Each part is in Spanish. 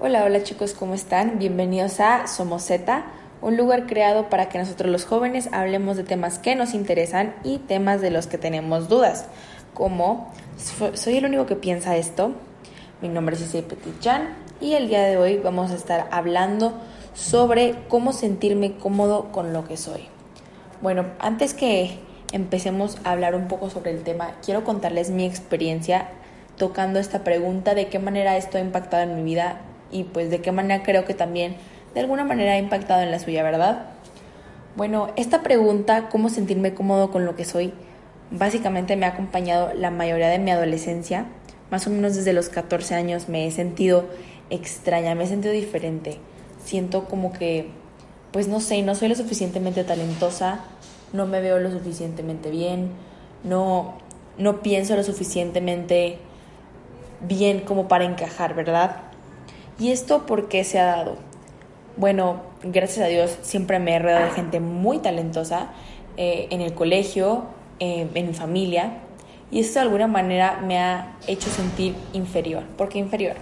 Hola, hola chicos, ¿cómo están? Bienvenidos a Somos Z, un lugar creado para que nosotros los jóvenes hablemos de temas que nos interesan y temas de los que tenemos dudas, como soy el único que piensa esto, mi nombre es Isai Petit Jan y el día de hoy vamos a estar hablando sobre cómo sentirme cómodo con lo que soy. Bueno, antes que empecemos a hablar un poco sobre el tema, quiero contarles mi experiencia tocando esta pregunta de qué manera esto ha impactado en mi vida y pues de qué manera creo que también de alguna manera ha impactado en la suya, ¿verdad? Bueno, esta pregunta, cómo sentirme cómodo con lo que soy, básicamente me ha acompañado la mayoría de mi adolescencia. Más o menos desde los 14 años me he sentido extraña, me he sentido diferente. Siento como que, pues no sé, no soy lo suficientemente talentosa, no me veo lo suficientemente bien, no, no pienso lo suficientemente bien como para encajar, ¿verdad? ¿Y esto por qué se ha dado? Bueno, gracias a Dios siempre me he rodeado de gente muy talentosa eh, en el colegio, eh, en mi familia, y esto de alguna manera me ha hecho sentir inferior. ¿Por qué inferior?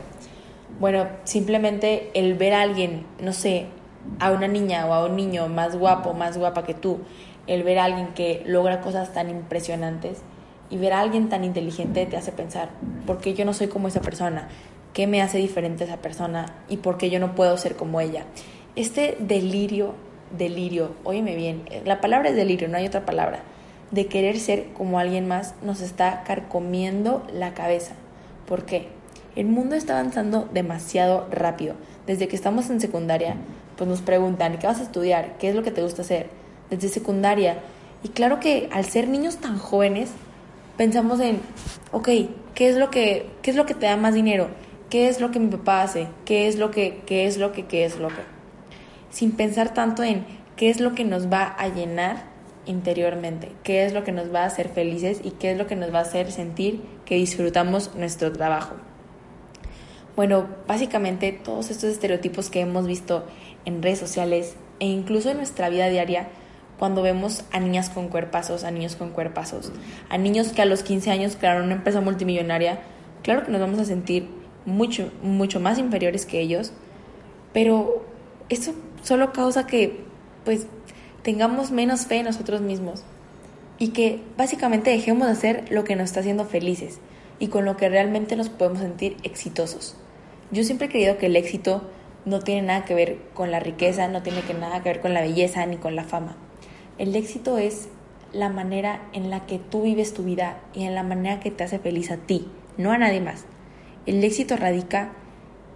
Bueno, simplemente el ver a alguien, no sé, a una niña o a un niño más guapo, más guapa que tú, el ver a alguien que logra cosas tan impresionantes y ver a alguien tan inteligente te hace pensar, ¿por qué yo no soy como esa persona? ¿Qué me hace diferente esa persona? ¿Y por qué yo no puedo ser como ella? Este delirio, delirio, óyeme bien, la palabra es delirio, no hay otra palabra, de querer ser como alguien más nos está carcomiendo la cabeza. ¿Por qué? El mundo está avanzando demasiado rápido. Desde que estamos en secundaria, pues nos preguntan, ¿qué vas a estudiar? ¿Qué es lo que te gusta hacer? desde secundaria. Y claro que al ser niños tan jóvenes, pensamos en, ok, ¿qué es lo que, qué es lo que te da más dinero? ¿Qué es lo que mi papá hace? ¿Qué es lo que, qué es lo que, qué es lo que? Sin pensar tanto en qué es lo que nos va a llenar interiormente, qué es lo que nos va a hacer felices y qué es lo que nos va a hacer sentir que disfrutamos nuestro trabajo. Bueno, básicamente todos estos estereotipos que hemos visto en redes sociales e incluso en nuestra vida diaria cuando vemos a niñas con cuerpazos, a niños con cuerpazos, a niños que a los 15 años crearon una empresa multimillonaria, claro que nos vamos a sentir mucho, mucho más inferiores que ellos, pero eso solo causa que pues tengamos menos fe en nosotros mismos y que básicamente dejemos de hacer lo que nos está haciendo felices y con lo que realmente nos podemos sentir exitosos. Yo siempre he creído que el éxito no tiene nada que ver con la riqueza, no tiene que nada que ver con la belleza ni con la fama. El éxito es la manera en la que tú vives tu vida y en la manera que te hace feliz a ti, no a nadie más. El éxito radica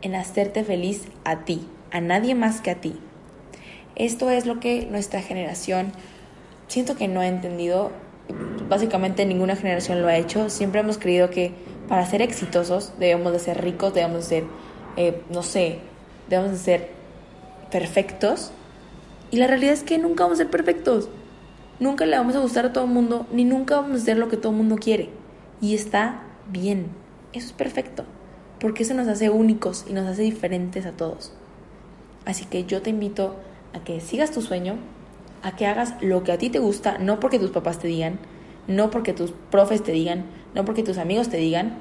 en hacerte feliz a ti, a nadie más que a ti. Esto es lo que nuestra generación siento que no ha entendido. Básicamente ninguna generación lo ha hecho. Siempre hemos creído que para ser exitosos debemos de ser ricos, debemos de ser, eh, no sé, debemos de ser perfectos y la realidad es que nunca vamos a ser perfectos. Nunca le vamos a gustar a todo el mundo, ni nunca vamos a hacer lo que todo el mundo quiere. Y está bien. Eso es perfecto. Porque eso nos hace únicos y nos hace diferentes a todos. Así que yo te invito a que sigas tu sueño, a que hagas lo que a ti te gusta, no porque tus papás te digan, no porque tus profes te digan, no porque tus amigos te digan,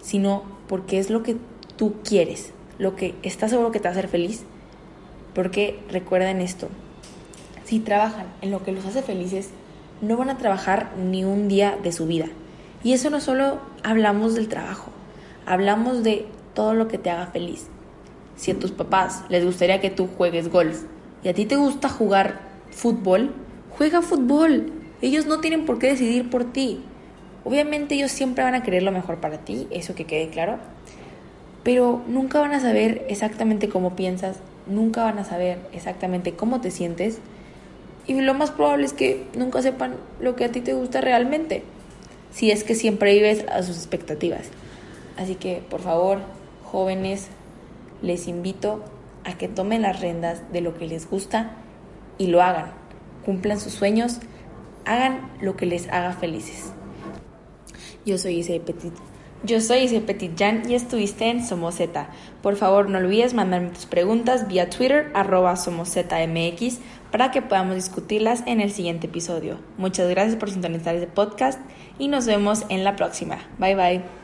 sino porque es lo que tú quieres, lo que estás seguro que te va a hacer feliz porque recuerden esto, si trabajan en lo que los hace felices, no van a trabajar ni un día de su vida. Y eso no solo hablamos del trabajo, hablamos de todo lo que te haga feliz. Si a tus papás les gustaría que tú juegues golf y a ti te gusta jugar fútbol, juega fútbol. Ellos no tienen por qué decidir por ti. Obviamente ellos siempre van a querer lo mejor para ti, eso que quede claro, pero nunca van a saber exactamente cómo piensas, nunca van a saber exactamente cómo te sientes y lo más probable es que nunca sepan lo que a ti te gusta realmente, si es que siempre vives a sus expectativas. Así que, por favor, jóvenes, les invito a que tomen las riendas de lo que les gusta y lo hagan. Cumplan sus sueños, hagan lo que les haga felices. Yo soy Isabel Petit yo soy Ise Petit Jan y estuviste en Somoseta. Por favor, no olvides mandarme tus preguntas vía Twitter, arroba SomosetaMX, para que podamos discutirlas en el siguiente episodio. Muchas gracias por sintonizar este podcast y nos vemos en la próxima. Bye bye.